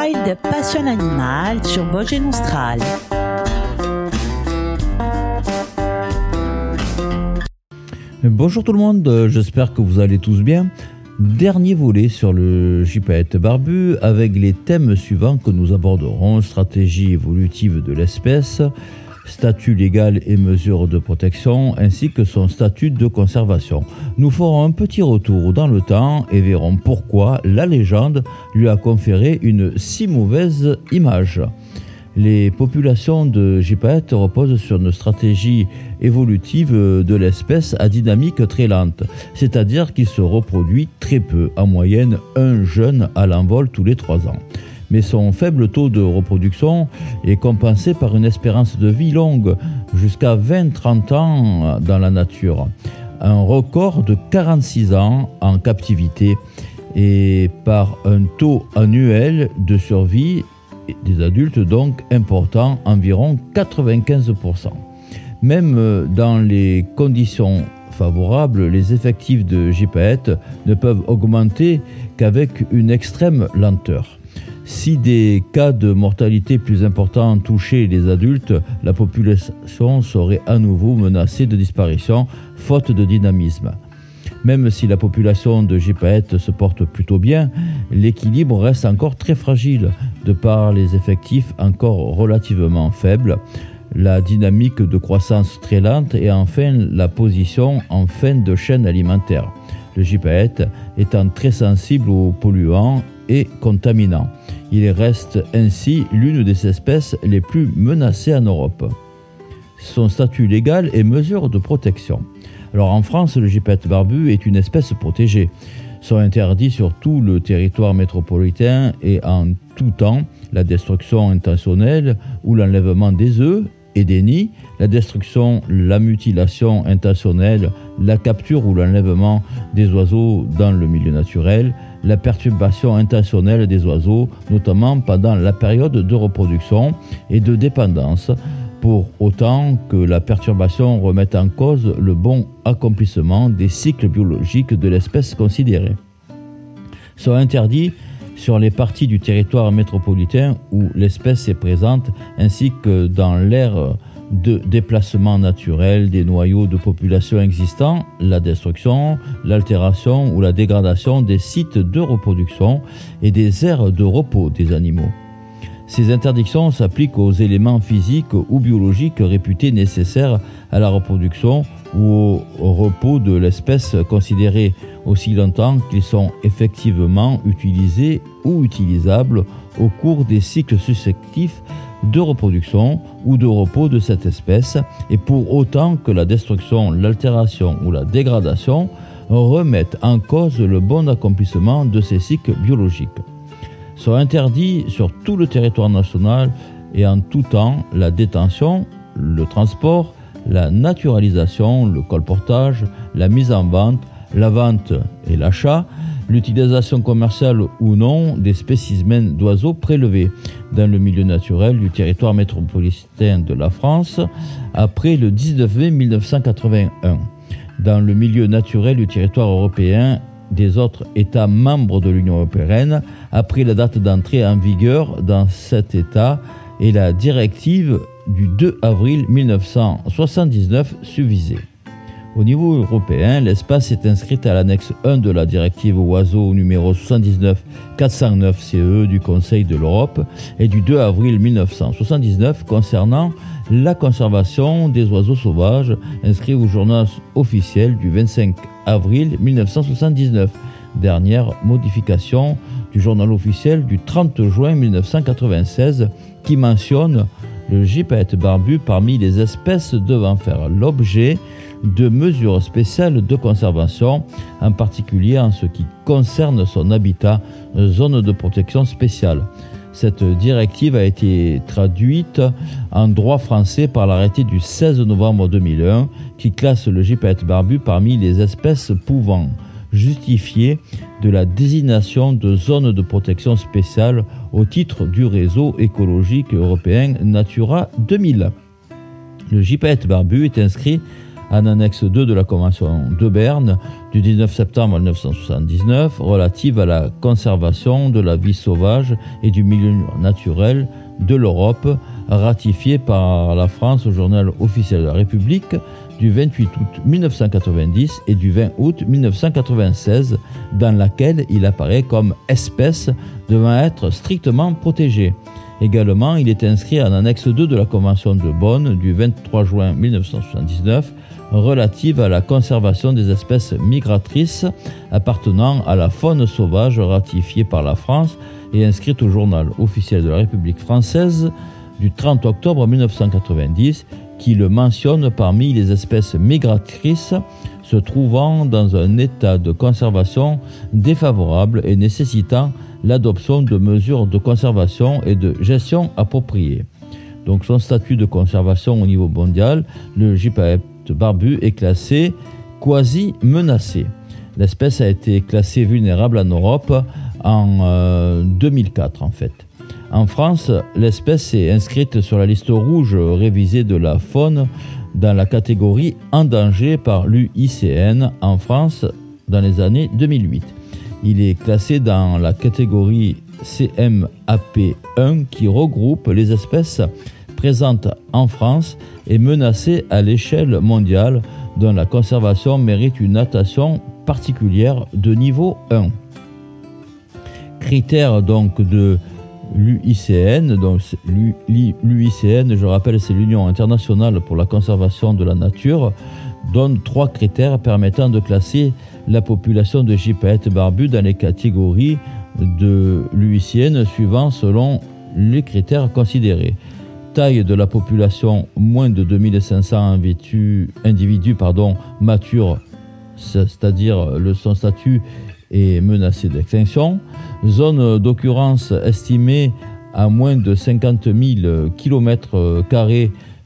Wild Passion Animal sur Vosges Nostral. Bonjour tout le monde, j'espère que vous allez tous bien. Dernier volet sur le gypaète barbu avec les thèmes suivants que nous aborderons stratégie évolutive de l'espèce, statut légal et mesures de protection, ainsi que son statut de conservation. Nous ferons un petit retour dans le temps et verrons pourquoi la légende lui a conféré une si mauvaise image. Les populations de gypaètes reposent sur une stratégie évolutive de l'espèce à dynamique très lente, c'est-à-dire qu'il se reproduit très peu, en moyenne un jeune à l'envol tous les trois ans mais son faible taux de reproduction est compensé par une espérance de vie longue, jusqu'à 20-30 ans dans la nature. Un record de 46 ans en captivité et par un taux annuel de survie des adultes donc important, environ 95%. Même dans les conditions favorables, les effectifs de gypaètes ne peuvent augmenter qu'avec une extrême lenteur. Si des cas de mortalité plus importants touchaient les adultes, la population serait à nouveau menacée de disparition, faute de dynamisme. Même si la population de gypaètes se porte plutôt bien, l'équilibre reste encore très fragile, de par les effectifs encore relativement faibles, la dynamique de croissance très lente et enfin la position en fin de chaîne alimentaire. Le gypaète étant très sensible aux polluants et contaminants. Il reste ainsi l'une des espèces les plus menacées en Europe. Son statut légal et mesures de protection. Alors en France, le gypaète barbu est une espèce protégée. Sont interdits sur tout le territoire métropolitain et en tout temps la destruction intentionnelle ou l'enlèvement des œufs et nids, la destruction, la mutilation intentionnelle, la capture ou l'enlèvement des oiseaux dans le milieu naturel, la perturbation intentionnelle des oiseaux, notamment pendant la période de reproduction et de dépendance, pour autant que la perturbation remette en cause le bon accomplissement des cycles biologiques de l'espèce considérée. Sont interdits sur les parties du territoire métropolitain où l'espèce est présente, ainsi que dans l'aire de déplacement naturel des noyaux de population existants, la destruction, l'altération ou la dégradation des sites de reproduction et des aires de repos des animaux. Ces interdictions s'appliquent aux éléments physiques ou biologiques réputés nécessaires à la reproduction ou au repos de l'espèce considérée aussi longtemps qu'ils sont effectivement utilisés ou utilisables au cours des cycles successifs de reproduction ou de repos de cette espèce et pour autant que la destruction, l'altération ou la dégradation remettent en cause le bon accomplissement de ces cycles biologiques. Sont interdits sur tout le territoire national et en tout temps la détention, le transport, la naturalisation, le colportage, la mise en vente, la vente et l'achat, l'utilisation commerciale ou non des spécimens d'oiseaux prélevés dans le milieu naturel du territoire métropolitain de la France après le 19 mai 1981, dans le milieu naturel du territoire européen des autres États membres de l'Union européenne après la date d'entrée en vigueur dans cet État et la directive du 2 avril 1979 subvisée. Au niveau européen, l'espace est inscrit à l'annexe 1 de la directive oiseaux numéro 79-409 CE du Conseil de l'Europe et du 2 avril 1979 concernant la conservation des oiseaux sauvages inscrit au journal officiel du 25 avril 1979. Dernière modification du journal officiel du 30 juin 1996 qui mentionne le gypaète barbu parmi les espèces devant faire l'objet de mesures spéciales de conservation, en particulier en ce qui concerne son habitat, zone de protection spéciale. Cette directive a été traduite en droit français par l'arrêté du 16 novembre 2001 qui classe le gypaète barbu parmi les espèces pouvant justifier de la désignation de zone de protection spéciale au titre du réseau écologique européen Natura 2000. Le gypaète barbu est inscrit en annexe 2 de la Convention de Berne du 19 septembre 1979 relative à la conservation de la vie sauvage et du milieu naturel de l'Europe, ratifiée par la France au journal officiel de la République du 28 août 1990 et du 20 août 1996, dans laquelle il apparaît comme espèce devant être strictement protégée. Également, il est inscrit en annexe 2 de la Convention de Bonn du 23 juin 1979 relative à la conservation des espèces migratrices appartenant à la faune sauvage ratifiée par la France et inscrite au journal officiel de la République française du 30 octobre 1990 qui le mentionne parmi les espèces migratrices se trouvant dans un état de conservation défavorable et nécessitant l'adoption de mesures de conservation et de gestion appropriées. Donc son statut de conservation au niveau mondial, le barbu est classé quasi menacé. L'espèce a été classée vulnérable en Europe en 2004 euh, en fait. En France, l'espèce est inscrite sur la liste rouge révisée de la faune dans la catégorie en danger par l'UICN en France dans les années 2008. Il est classé dans la catégorie CMAP1 qui regroupe les espèces présentes en France et menacées à l'échelle mondiale dont la conservation mérite une attention particulière de niveau 1. Critère donc de l'UICN. Donc l'UICN, je rappelle, c'est l'Union internationale pour la conservation de la nature, donne trois critères permettant de classer la population de gypaètes barbus dans les catégories de l'UICN suivant selon les critères considérés. Taille de la population, moins de 2500 individus pardon, matures, c'est-à-dire son statut est menacé d'extinction. Zone d'occurrence estimée à moins de 50 000 km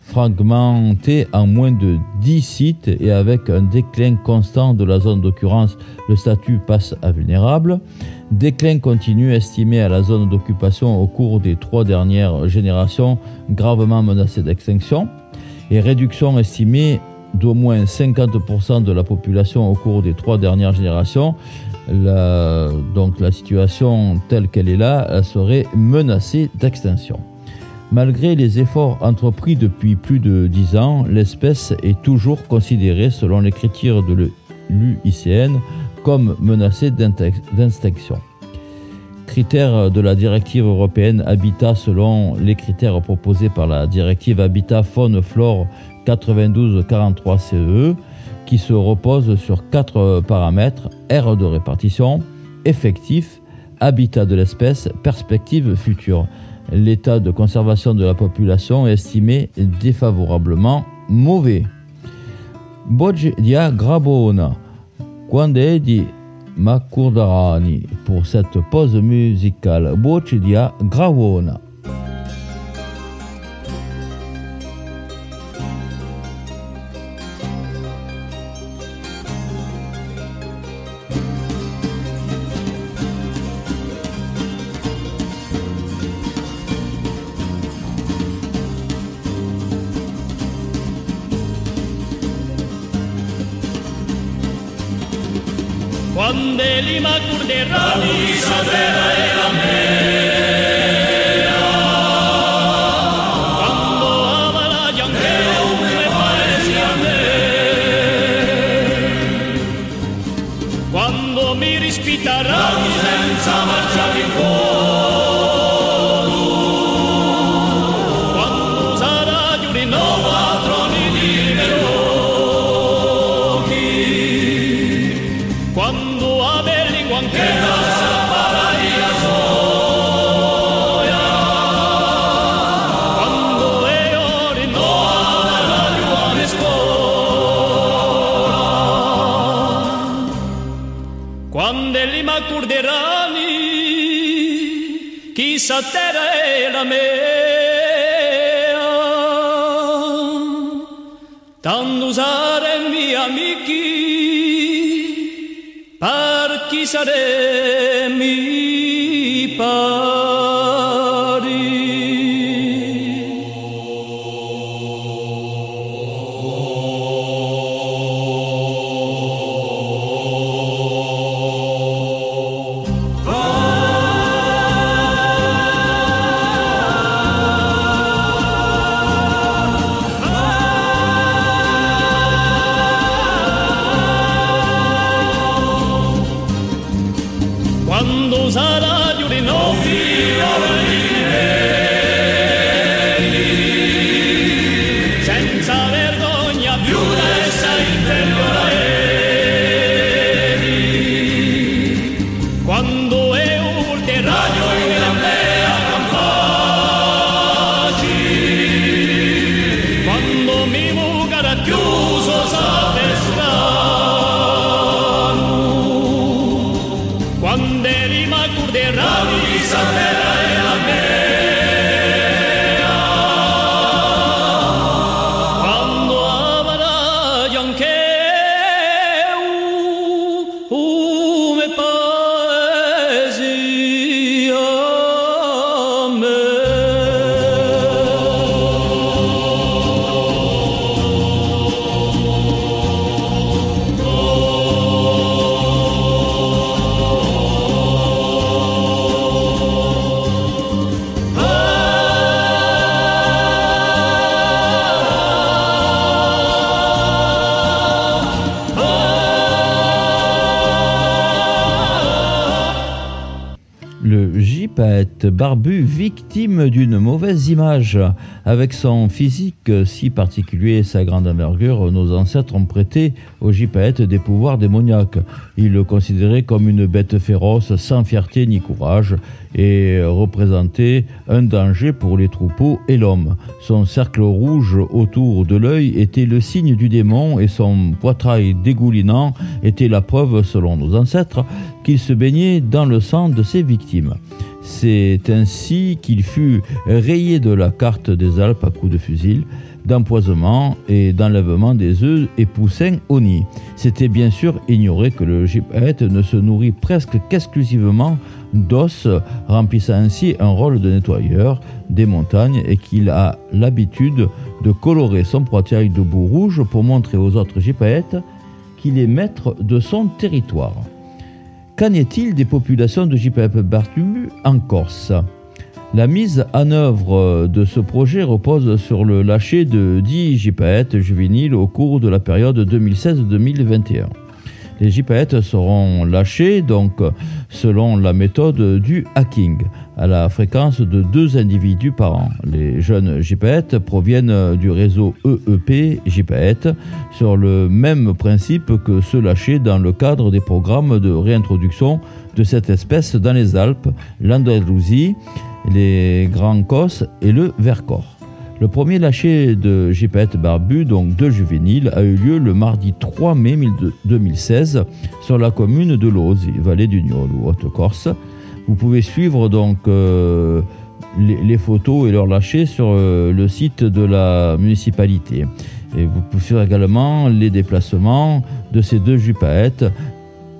fragmentée en moins de 10 sites et avec un déclin constant de la zone d'occurrence, le statut passe à vulnérable. Déclin continu estimé à la zone d'occupation au cours des trois dernières générations, gravement menacée d'extinction. Et réduction estimée d'au moins 50% de la population au cours des trois dernières générations, donc la situation telle qu'elle est là elle serait menacée d'extinction. Malgré les efforts entrepris depuis plus de 10 ans, l'espèce est toujours considérée selon les critères de l'UICN comme menacée d'extinction. Critères de la directive européenne Habitat selon les critères proposés par la directive Habitat Faune Flore 9243 CE qui se repose sur quatre paramètres aire de répartition, effectif, habitat de l'espèce, perspective future. L'état de conservation de la population est estimé défavorablement mauvais. Boggi dia grabona, quando è di Makurdarani pour cette pause musicale. Boggi dia gravona. rally. sa terre et la mea. Tanto saremmi amici, par chi saremmi mi. Barbu victime d'une mauvaise image. Avec son physique si particulier et sa grande envergure, nos ancêtres ont prêté au gypaète des pouvoirs démoniaques. Ils le considéraient comme une bête féroce sans fierté ni courage et représentait un danger pour les troupeaux et l'homme. Son cercle rouge autour de l'œil était le signe du démon et son poitrail dégoulinant était la preuve, selon nos ancêtres, qu'il se baignait dans le sang de ses victimes. C'est ainsi qu'il fut rayé de la carte des Alpes à coups de fusil, d'empoisonnement et d'enlèvement des œufs et poussins au nid. C'était bien sûr ignorer que le gypaète ne se nourrit presque qu'exclusivement d'os, remplissant ainsi un rôle de nettoyeur des montagnes et qu'il a l'habitude de colorer son poitrail de boue rouge pour montrer aux autres gypaètes qu'il est maître de son territoire. Qu'en est-il des populations de gypaètes barbu en Corse? La mise en œuvre de ce projet repose sur le lâcher de 10 gypaètes juvéniles au cours de la période 2016-2021. Les gypaètes seront lâchés donc selon la méthode du hacking, à la fréquence de deux individus par an. Les jeunes gypaètes proviennent du réseau EEP gypaète sur le même principe que ceux lâchés dans le cadre des programmes de réintroduction de cette espèce dans les Alpes, l'Andalousie, les Grands Cosses et le Vercors. Le premier lâcher de gypaète barbu, donc deux juvéniles, a eu lieu le mardi 3 mai 2016 sur la commune de Lozzi, vallée du Niol, ou Haute-Corse. Vous pouvez suivre donc euh, les, photos et leurs lâchers sur euh, le site de la municipalité. Et vous pouvez suivre également les déplacements de ces deux jupaètes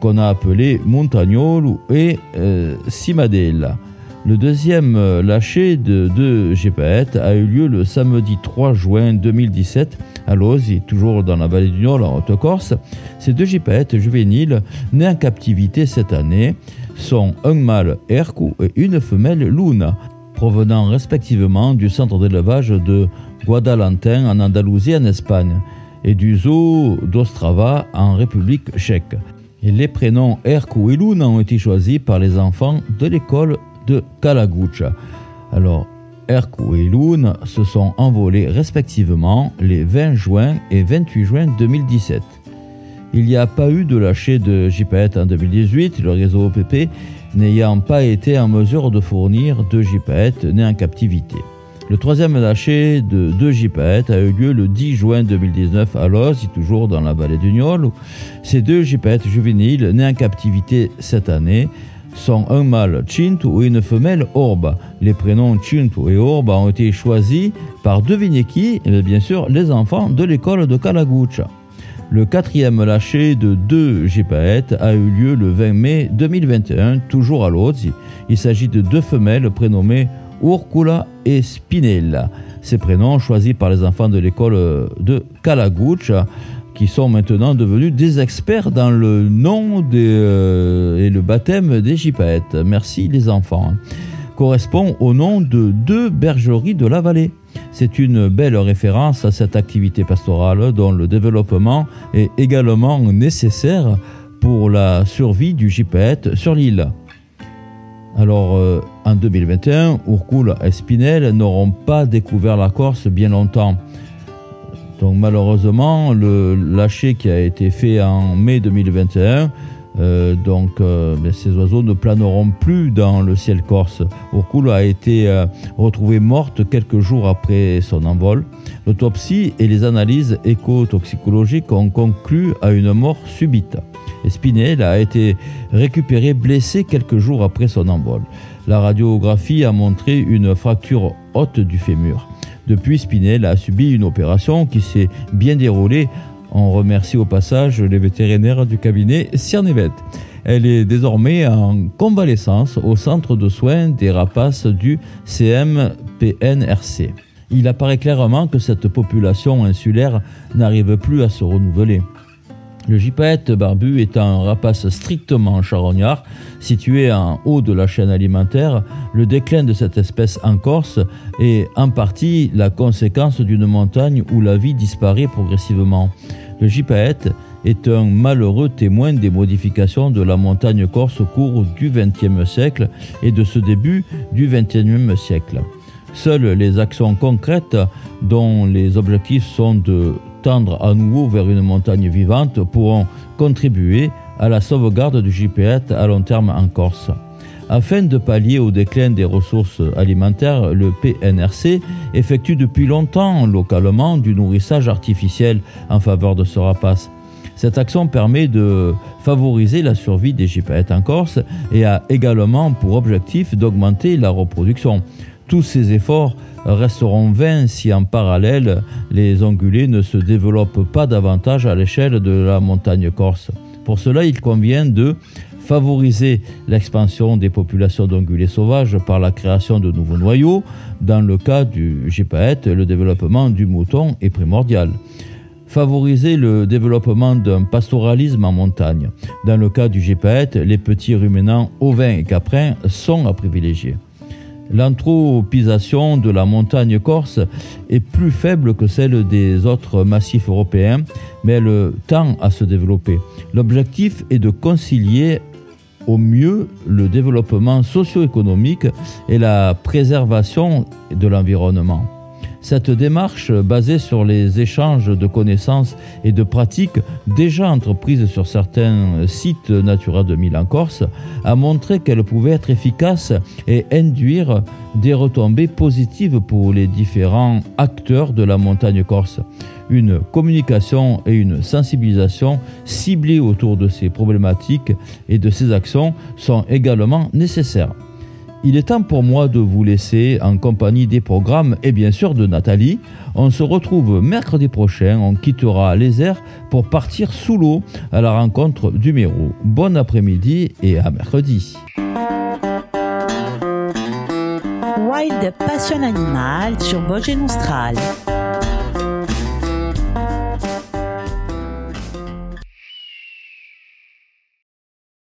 qu'on a appelés Montagnolo et euh. Le deuxième euh, lâcher de deux gypaètes a eu lieu le samedi 3 juin 2017 à Lozi, toujours dans la vallée du Nord, en Haute-Corse. Ces deux gypaètes juvéniles, nés en captivité cette année, sont un mâle Hercou et une femelle Luna, provenant respectivement du centre d'élevage de Guadalantin en Andalousie en Espagne et du zoo d'Ostrava en République tchèque. Les prénoms Hercou et Luna ont été choisis par les enfants de l'école de Kalagucha. Alors, Hercou et Lune se sont envolés respectivement les 20 juin et 28 juin 2017. Il n'y a pas eu de lâcher de gypaètes en 2018, le réseau OPP n'ayant pas été en mesure de fournir de gypaètes nés en captivité. Le troisième lâcher de deux gypaètes a eu lieu le 10 juin 2019 à Los, toujours dans la vallée du Niol. Ces deux gypaètes juvéniles nés en captivité cette année sont un mâle Chintu ou une femelle Orba. Les prénoms Chintu et Orba ont été choisis par devinez qui Eh Bien sûr, les enfants de l'école de Kalagucha. Le quatrième lâcher de deux gypaètes a eu lieu le 20 mai 2021, toujours à Lozzi. Il s'agit de deux femelles prénommées Urcula et Spinella. Ces prénoms choisis par les enfants de l'école de Kalagucha qui sont maintenant devenus des experts dans le nom euh, et le baptême des gypaètes. Merci les enfants. Correspond au nom de deux bergeries de la vallée. C'est une belle référence à cette activité pastorale dont le développement est également nécessaire pour la survie du gypaète sur l'île. Alors, euh, en 2021, Urkul et Spinel n'auront pas découvert la Corse bien longtemps. Donc, malheureusement, le lâcher qui a été fait en mai 2021, euh, donc euh, ben, ces oiseaux ne planeront plus dans le ciel corse. Urkul a été euh, retrouvée morte quelques jours après son envol. L'autopsie et les analyses éco-toxicologiques ont conclu à une mort subite. Spinel a été récupéré blessé quelques jours après son envol. La radiographie a montré une fracture haute du fémur. Depuis, Spinel a subi une opération qui s'est bien déroulée. On remercie au passage les vétérinaires du cabinet Ciernevet. Elle est désormais en convalescence au centre de soins des rapaces du CMPNRC. Il apparaît clairement que cette population insulaire n'arrive plus à se renouveler. Le gypaète barbu est un rapace strictement charognard, situé en haut de la chaîne alimentaire. Le déclin de cette espèce en Corse est en partie la conséquence d'une montagne où la vie disparaît progressivement. Le gypaète est un malheureux témoin des modifications de la montagne corse au cours du XXe siècle et de ce début du XXIe siècle. Seules les actions concrètes dont les objectifs sont de à nouveau vers une montagne vivante pourront contribuer à la sauvegarde du gypaète à long terme en Corse. Afin de pallier au déclin des ressources alimentaires, le PNRC effectue depuis longtemps localement du nourrissage artificiel en faveur de ce rapace. Cette action permet de favoriser la survie des gypaètes en Corse et a également pour objectif d'augmenter la reproduction. Tous ces efforts resteront vains si en parallèle les ongulés ne se développent pas davantage à l'échelle de la montagne corse. Pour cela, il convient de favoriser l'expansion des populations d'ongulés sauvages par la création de nouveaux noyaux. Dans le cas du gypaète, le développement du mouton est primordial. Favoriser le développement d'un pastoralisme en montagne. Dans le cas du gypaète, les petits ruminants ovins et caprins sont à privilégier. L'anthropisation de la montagne corse est plus faible que celle des autres massifs européens, mais elle tend à se développer. L'objectif est de concilier au mieux le développement socio-économique et la préservation de l'environnement. Cette démarche, basée sur les échanges de connaissances et de pratiques déjà entreprises sur certains sites Natura 2000 en Corse, a montré qu'elle pouvait être efficace et induire des retombées positives pour les différents acteurs de la montagne corse. Une communication et une sensibilisation ciblées autour de ces problématiques et de ces actions sont également nécessaires. Il est temps pour moi de vous laisser en compagnie des programmes et bien sûr de Nathalie. On se retrouve mercredi prochain. On quittera les airs pour partir sous l'eau à la rencontre du Mérou. Bon après-midi et à mercredi. Wild Passion Animal sur Vosges Austral.